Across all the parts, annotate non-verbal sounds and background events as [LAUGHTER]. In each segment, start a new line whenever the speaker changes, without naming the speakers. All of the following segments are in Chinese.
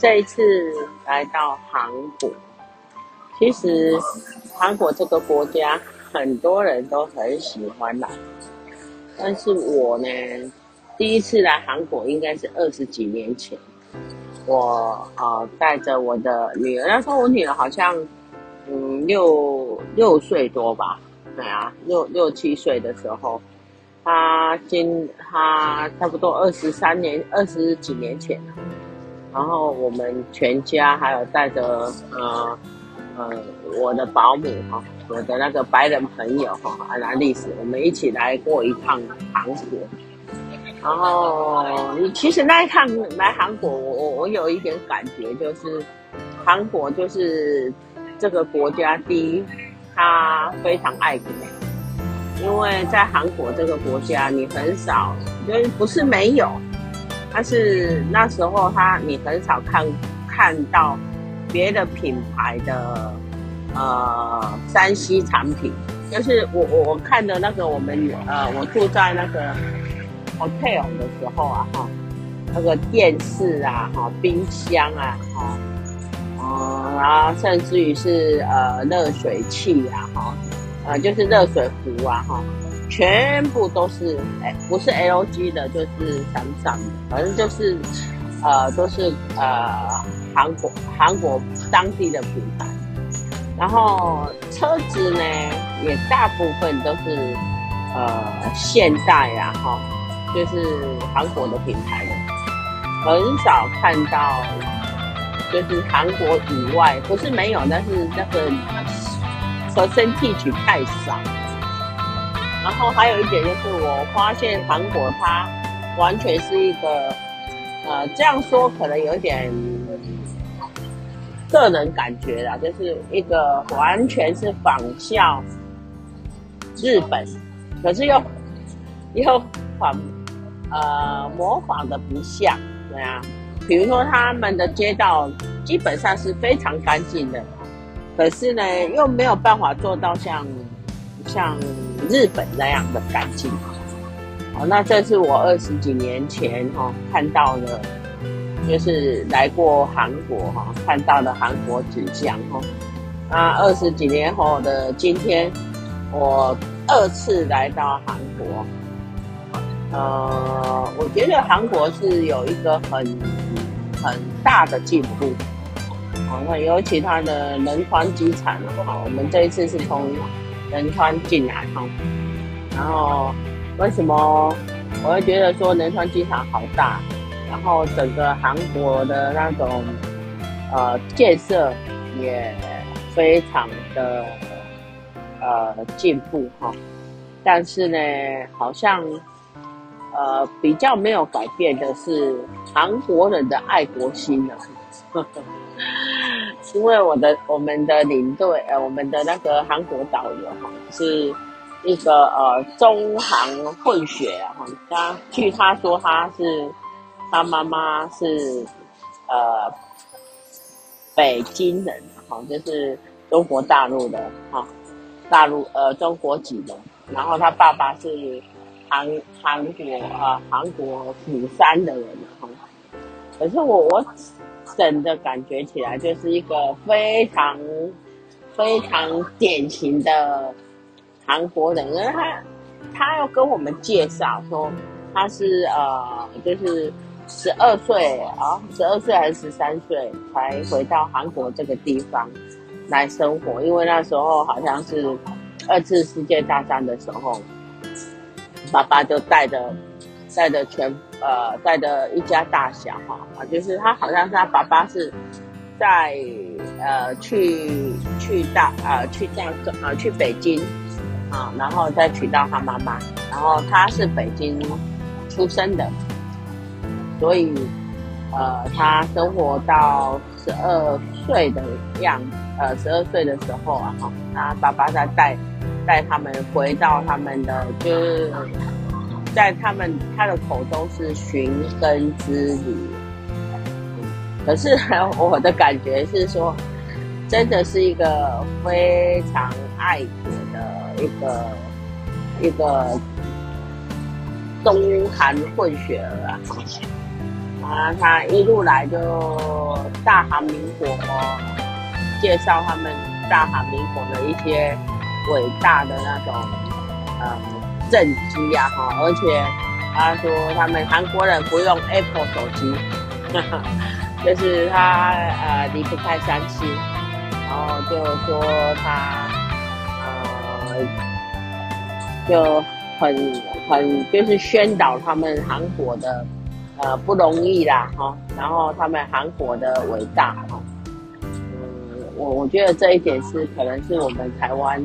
这一次来到韩国。其实韩国这个国家很多人都很喜欢来，但是我呢，第一次来韩国应该是二十几年前。我啊带着我的女儿，那时候我女儿好像嗯六六岁多吧，对啊，六六七岁的时候。他今他差不多二十三年二十几年前，然后我们全家还有带着呃呃我的保姆哈，我的那个白人朋友哈安娜丽丝，我们一起来过一趟韩国。然后你其实那一趟来韩国，我我我有一点感觉，就是韩国就是这个国家，第一，他非常爱国。因为在韩国这个国家，你很少，就是不是没有，但是那时候他你很少看看到别的品牌的呃山西产品，就是我我我看的那个我们呃我住在那个 hotel 的时候啊哈，那个电视啊哈冰箱啊哈，嗯然后甚至于是呃热水器啊哈。呃，就是热水壶啊，哈，全部都是，哎，不是 LG 的，就是三星的，反正就是，呃，都是呃韩国韩国当地的品牌。然后车子呢，也大部分都是呃现代啊，哈，就是韩国的品牌的，很少看到，就是韩国以外，不是没有，但是那个。和身体取太少，然后还有一点就是，我发现韩国它完全是一个，呃，这样说可能有点个人感觉啦，就是一个完全是仿效日本，可是又又仿呃模仿的不像，对啊，比如说他们的街道基本上是非常干净的。可是呢，又没有办法做到像像日本那样的干净。好，那这是我二十几年前哈看到的，就是来过韩国哈看到的韩国景象哈。那二十几年后的今天，我二次来到韩国。呃，我觉得韩国是有一个很很大的进步。哦，那尤其它的仁川机场，好，我们这一次是从仁川进来哈。然后为什么我会觉得说仁川机场好大？然后整个韩国的那种呃建设也非常的呃进步哈。但是呢，好像呃比较没有改变的是韩国人的爱国心呢。呵呵 [LAUGHS] 因为我的我们的领队呃，我们的那个韩国导游哈，是一个呃中韩混血啊哈。他据他说他是他妈妈是呃北京人哈，就是中国大陆的哈，大陆呃中国籍的。然后他爸爸是韩韩国啊，韩国釜山的人哈。可是我我整的感觉起来就是一个非常非常典型的韩国人，因为他他要跟我们介绍说他是呃就是十二岁啊，十二岁还是十三岁才回到韩国这个地方来生活，因为那时候好像是二次世界大战的时候。爸爸就带着带着全呃带着一家大小哈啊，就是他好像是他爸爸是在呃去去大呃去大呃去北京啊，然后再娶到他妈妈，然后他是北京出生的，所以呃他生活到十二岁的样呃十二岁的时候啊哈，他爸爸在带。带他们回到他们的，就是在他们他的口中是寻根之旅。可是我的感觉是说，真的是一个非常爱国的一个一个中韩混血儿啊！啊，他一路来就大韩民国介绍他们大韩民国的一些。伟大的那种嗯政绩呀哈，而且他说他们韩国人不用 Apple 手机，哈 [LAUGHS] 哈就是他呃离不开三星，然后就说他呃就很很就是宣导他们韩国的呃不容易啦哈，然后他们韩国的伟大哈，我我觉得这一点是可能是我们台湾。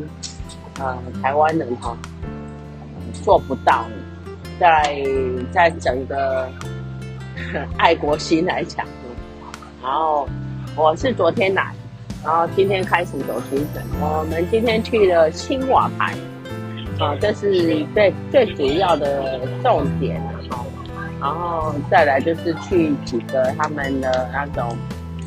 呃，台湾人哈、做不到，在在整个爱国心来讲，然后我是昨天来，然后今天开始走行程。我们今天去了青瓦台，啊，这是最最主要的重点然后。然后再来就是去几个他们的那种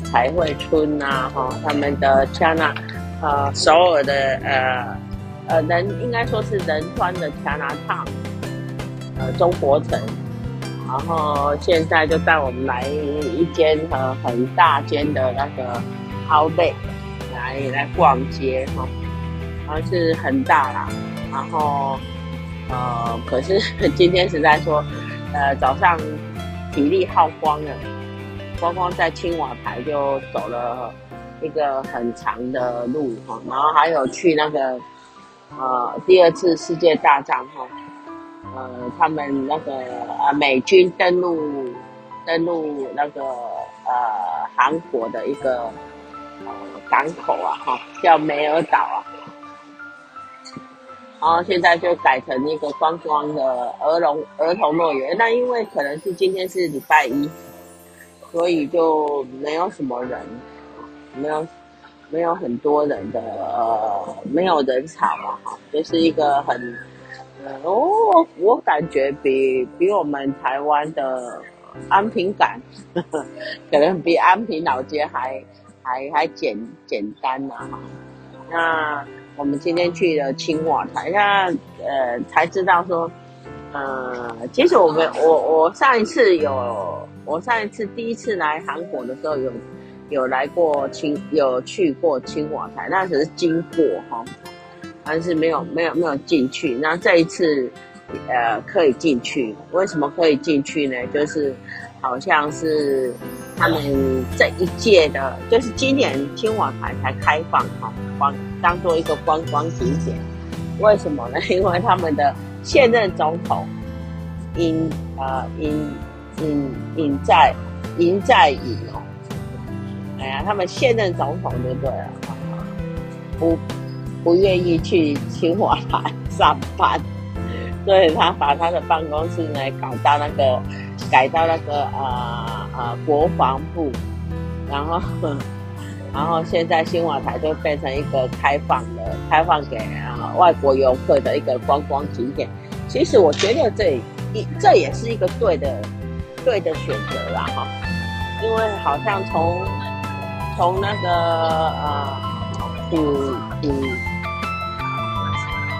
彩绘村啊，哈，他们的像那呃首尔的呃。呃，仁应该说是仁川的 Chinatown，呃，中国城，然后现在就带我们来一间呃很大间的那个 Outlet 来来逛街哈，然后是很大啦，然后呃，可是 [LAUGHS] 今天实在说，呃，早上体力耗光了，光光在青瓦台就走了一个很长的路哈，然后还有去那个。呃，第二次世界大战哈，呃，他们那个呃美军登陆登陆那个呃韩国的一个呃港口啊哈，叫梅尔岛啊，然后现在就改成一个观光的儿童儿童乐园。那因为可能是今天是礼拜一，所以就没有什么人，没有。没有很多人的，呃，没有人潮嘛，哈，就是一个很，呃，哦，我感觉比比我们台湾的安平港，呵呵可能比安平老街还还还简简单呢，哈。那我们今天去了青瓦台，那呃才知道说，呃，其实我们我我上一次有，我上一次第一次来韩国的时候有。有来过青，有去过青瓦台，那只是经过哈，但是没有没有没有进去。那这一次，呃，可以进去。为什么可以进去呢？就是好像是他们这一届的，就是今年青瓦台才开放哈，当当做一个观光景点。为什么呢？[LAUGHS] 因为他们的现任总统尹呃尹尹尹在尹在寅哦。哎呀，他们现任总统就对了，不不愿意去青瓦台上班，所以他把他的办公室呢搞到那个改到那个呃呃国防部，然后然后现在新华台就变成一个开放的，开放给啊外国游客的一个观光景点。其实我觉得这一这也是一个对的对的选择啦哈，因为好像从从那个呃，古古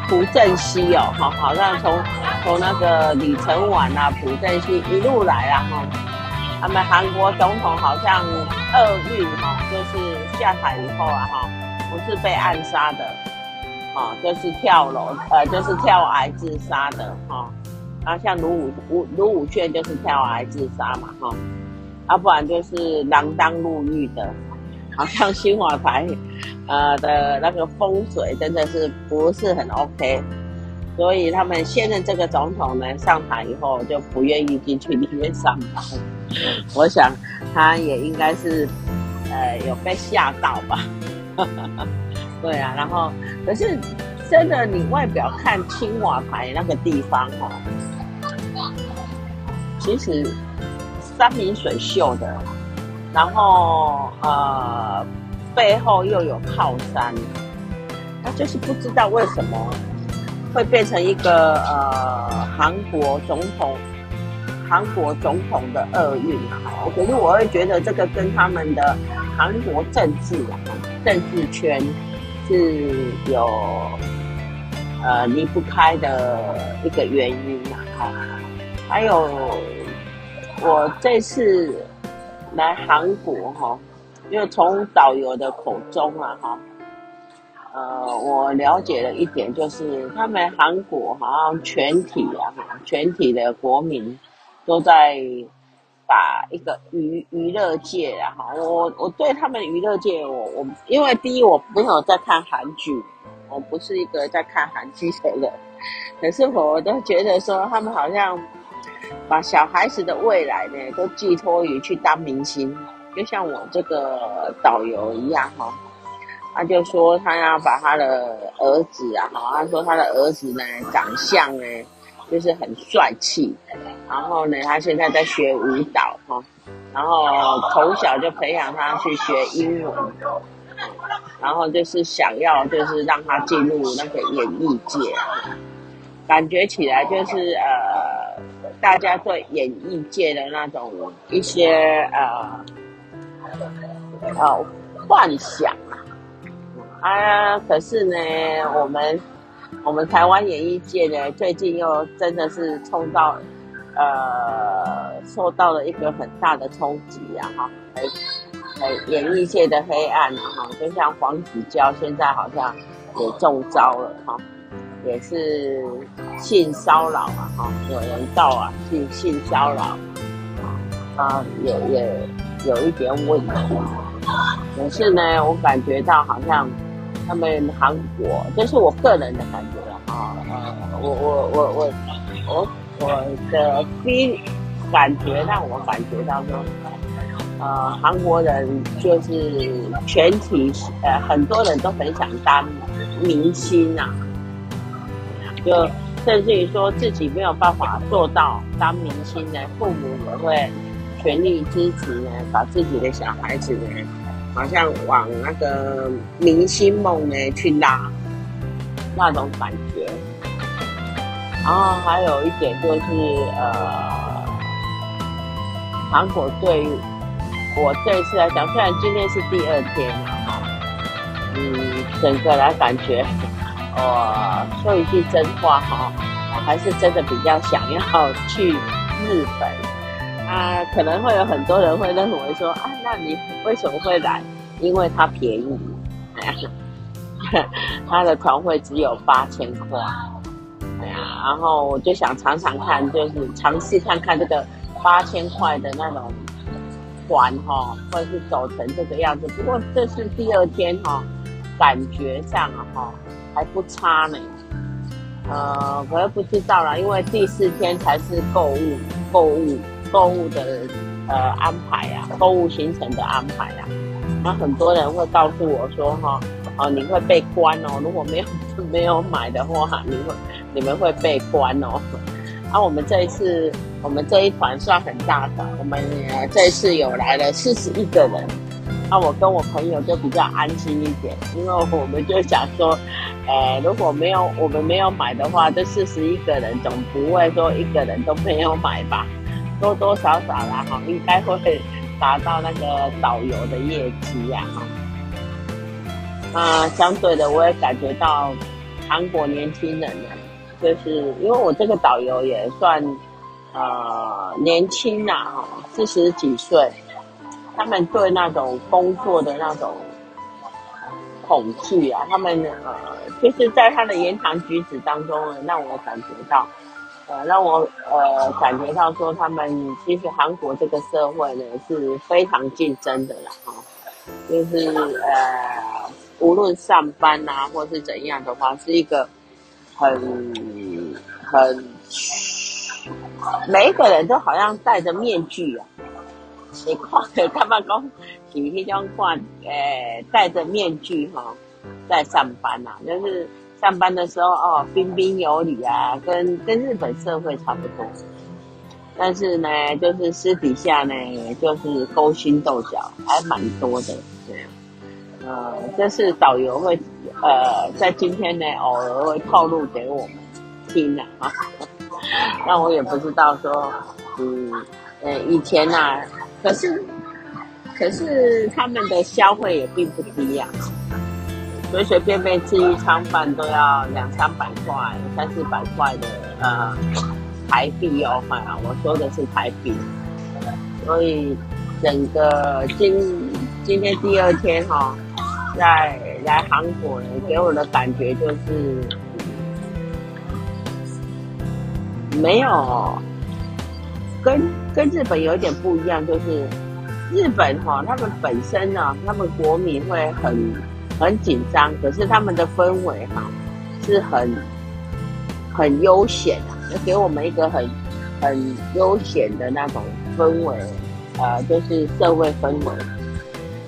朴正熙哦，好，好像从从那个李承晚啊，朴正熙一路来啊，哈，他们韩国总统好像厄运哈，就是下台以后啊，哈，不是被暗杀的，啊，就是跳楼，呃，就是跳崖自杀的，哈，然后像卢武卢卢武铉就是跳崖自杀嘛，哈，要不然就是锒铛入狱的。好像新华台，呃的那个风水真的是不是很 OK，所以他们现任这个总统呢上台以后就不愿意进去里面上班。[LAUGHS] 我想他也应该是呃有被吓到吧。[LAUGHS] 对啊，然后可是真的你外表看青瓦台那个地方哦，其实山明水秀的。然后呃，背后又有靠山，那就是不知道为什么会变成一个呃韩国总统，韩国总统的厄运啊。可是我会觉得这个跟他们的韩国政治啊，政治圈是有呃离不开的一个原因啊。还有我这次。来韩国哈，因为从导游的口中啊哈，呃，我了解了一点，就是他们韩国好像全体啊，全体的国民都在把一个娱娱乐界啊哈，我我对他们娱乐界，我我因为第一我没有在看韩剧，我不是一个在看韩剧的人，可是我都觉得说他们好像。把小孩子的未来呢，都寄托于去当明星，就像我这个导游一样哈。他就说他要把他的儿子啊，哈，他说他的儿子呢，长相呢，就是很帅气，然后呢，他现在在学舞蹈哈，然后从小就培养他去学英文，然后就是想要就是让他进入那个演艺界，感觉起来就是呃。大家对演艺界的那种一些呃呃幻想啊，啊，可是呢，我们我们台湾演艺界呢，最近又真的是冲到呃受到了一个很大的冲击啊哈，演艺界的黑暗啊哈，就像黄子佼现在好像也中招了哈。也是性骚扰啊，哈，有人告啊，性性骚扰，啊，也也有一点问题。可是呢，我感觉到好像他们韩国，这是我个人的感觉了啊，呃，我我我我我我的第一感觉让我感觉到说，呃，韩国人就是全体呃很多人都很想当明星啊。就甚至于说自己没有办法做到当明星呢，父母也会全力支持呢，把自己的小孩子呢，好像往那个明星梦呢去拉，那种感觉。然后还有一点就是，呃，韩国对我这一次来讲，虽然今天是第二天了哈，嗯，整个来感觉。我说一句真话哈，我还是真的比较想要去日本啊。可能会有很多人会认为说啊，那你为什么会来？因为它便宜，他的团费只有八千块，哎呀，然后我就想尝尝看，就是尝试看看这个八千块的那种团哈，或者是走成这个样子。不过这是第二天哈，感觉上哈。还不差呢，呃，我也不知道啦，因为第四天才是购物、购物、购物的呃安排啊，购物行程的安排啊。那很多人会告诉我说，哈，哦，你会被关哦，如果没有没有买的话，你会你们会被关哦。啊，我们这一次，我们这一团算很大的，我们这一次有来了四十一个人。那、啊、我跟我朋友就比较安心一点，因为我们就想说，呃，如果没有我们没有买的话，这四十一个人总不会说一个人都没有买吧？多多少少啦，哈，应该会达到那个导游的业绩呀，哈。啊，相对的，我也感觉到韩国年轻人呢，就是因为我这个导游也算呃年轻呐，哈，四十几岁，他们对那种工作的那种恐惧啊，他们呃就是在他的言谈举止当中呢，让我感觉到。呃，让我呃感觉到说，他们其实韩国这个社会呢是非常竞争的啦，哈，就是呃，无论上班啊或是怎样的话，是一个很很，每一个人都好像戴着面具啊，你看着他们讲是那种挂呃戴着面具哈，在上班呐，就是。上班的时候哦，彬彬有礼啊，跟跟日本社会差不多。但是呢，就是私底下呢，就是勾心斗角，还蛮多的。对，呃，这是导游会呃，在今天呢，偶尔会透露给我们听的啊。那我也不知道说，嗯，呃，以前呐、啊，可是可是他们的消费也并不低呀、随随便便吃一餐饭都要两三百块、三四百块的呃台币哦，啊，我说的是台币。所以整个今今天第二天哈、哦，在来韩国呢，给我的感觉就是没有跟跟日本有一点不一样，就是日本哈、哦，他们本身呢，他们国民会很。很紧张，可是他们的氛围哈是很很悠闲的，给我们一个很很悠闲的那种氛围，呃，就是社会氛围。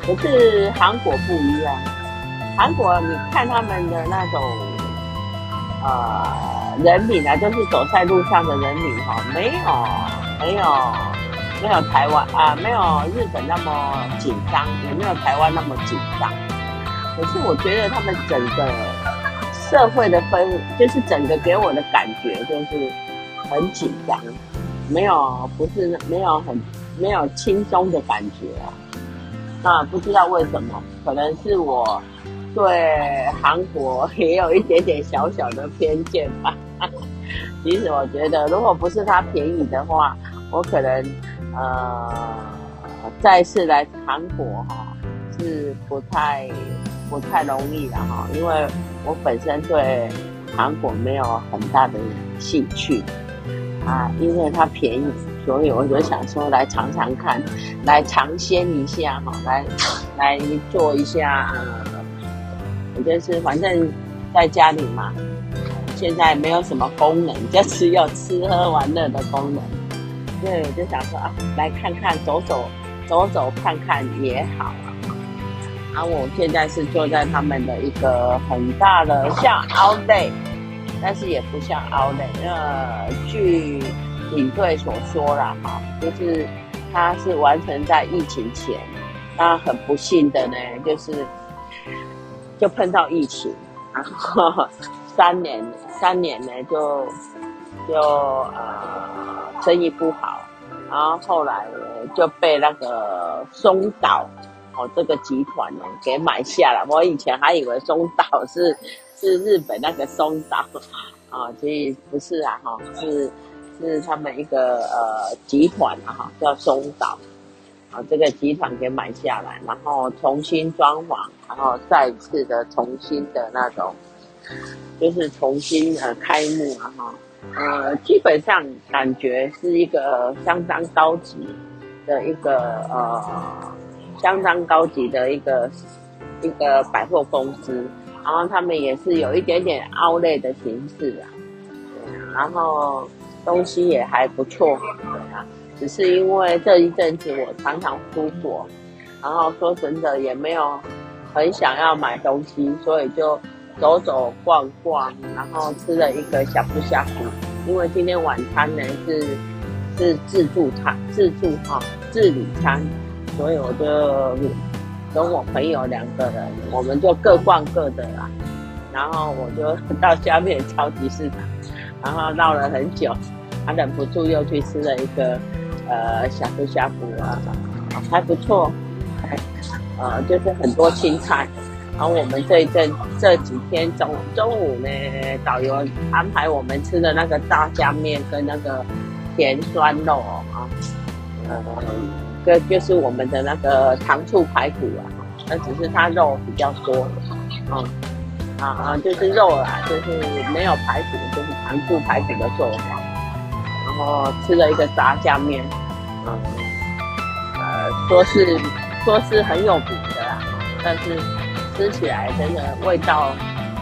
可是韩国不一样，韩国你看他们的那种呃人民啊，就是走在路上的人民哈，没有没有没有台湾啊，没有日本那么紧张，也没有台湾那么紧张。可是我觉得他们整个社会的氛，就是整个给我的感觉就是很紧张，没有不是没有很没有轻松的感觉啊。那不知道为什么，可能是我对韩国也有一点点小小的偏见吧。[LAUGHS] 其实我觉得，如果不是它便宜的话，我可能呃再次来韩国哈是不太。不太容易了哈，因为我本身对韩国没有很大的兴趣啊，因为它便宜，所以我就想说来尝尝看，来尝鲜一下哈，来来做一下，我就是反正在家里嘛，现在没有什么功能，[LAUGHS] 就只有吃喝玩乐的功能，所以我就想说啊，来看看走走走走看看也好。啊，我现在是坐在他们的一个很大的像 Outlet，但是也不像 Outlet。呃，据领队所说啦，哈，就是他是完成在疫情前，那很不幸的呢，就是就碰到疫情，然后三年三年呢就就呃生意不好，然后后来就被那个松岛。哦，这个集团呢给买下了。我以前还以为松岛是 [LAUGHS] 是日本那个松岛啊，[LAUGHS] 其实不是啊，哈，是是他们一个呃集团啊，哈，叫松岛啊。这个集团给买下来，然后重新装潢，然后再次的重新的那种，就是重新呃开幕啊，哈，呃，基本上感觉是一个相当高级的一个呃。相当高级的一个一个百货公司，然后他们也是有一点点 outlet 的形式啊，然后东西也还不错，对啊，只是因为这一阵子我常常出国，然后说真的也没有很想要买东西，所以就走走逛逛，然后吃了一个呷哺呷哺，因为今天晚餐呢是是自助餐，自助哈自理餐。所以我就跟我朋友两个人，我们就各逛各的啦。然后我就到下面超级市场，然后绕了很久，他忍不住又去吃了一个呃呷哺呷哺啊，还不错，呃就是很多青菜，然后我们这一阵这几天中中午呢，导游安排我们吃的那个炸酱面跟那个甜酸肉啊，呃，这就是我们的那个糖醋排骨啊，那只是它肉比较多，嗯，啊啊，就是肉啦，就是没有排骨，就是糖醋排骨的做法，然后吃了一个炸酱面，嗯，呃，说是说是很有名的啦，但是。吃起来真的味道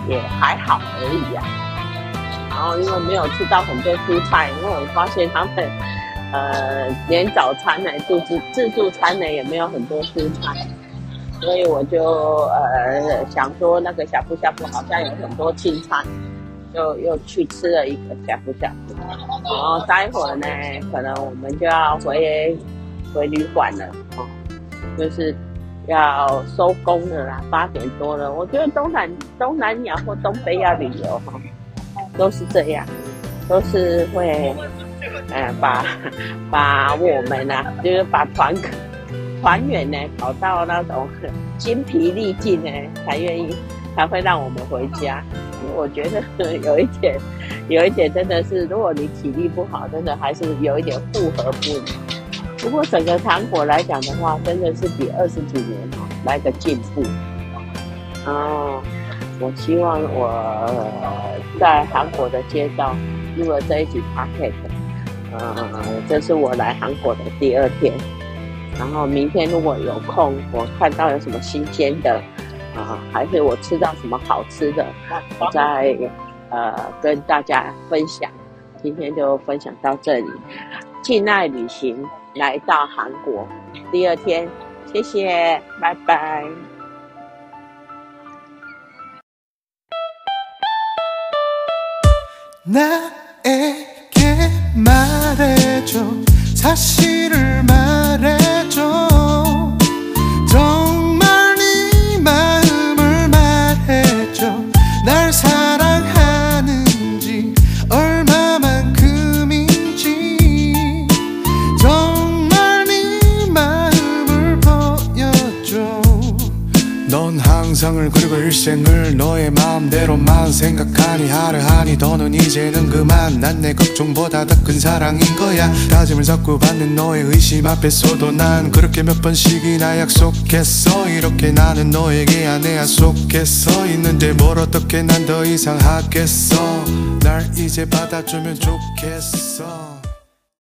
也还好而已呀、啊。然后因为没有吃到很多蔬菜，因为我发现他们呃连早餐呢，自助自助餐呢也没有很多蔬菜，所以我就呃想说那个小布小布好像有很多青菜，就又去吃了一个小布小布。然后待会儿呢，可能我们就要回回旅馆了哦，就是。要收工了啦，八点多了。我觉得东南东南亚或东北亚旅游哈，都是这样，都是会，呃，把把我们呢、啊，就是把团团员呢搞到那种精疲力尽呢，才愿意才会让我们回家。我觉得有一点，有一点真的是，如果你体力不好，真的还是有一点负荷不了。不过整个韩国来讲的话，真的是比二十几年哦来个进步。哦，我希望我在韩国的街道录了这一集 podcast，呃，这是我来韩国的第二天。然后明天如果有空，我看到有什么新鲜的啊，还是我吃到什么好吃的，我再呃跟大家分享。今天就分享到这里，静爱旅行。来到韩国。第二天，谢谢，拜拜。 난 내 걱정보다 더 큰 사랑인 거야. 다짐을 자꾸 받는 너의 의심 앞에서도 난 그렇게 몇 번씩이나 약속했어. 이렇게 나는 너에게 안에 약속했어. 있는데 뭘 어떻게 난 더 이상 하겠어. 날 이제 받아주면 좋겠어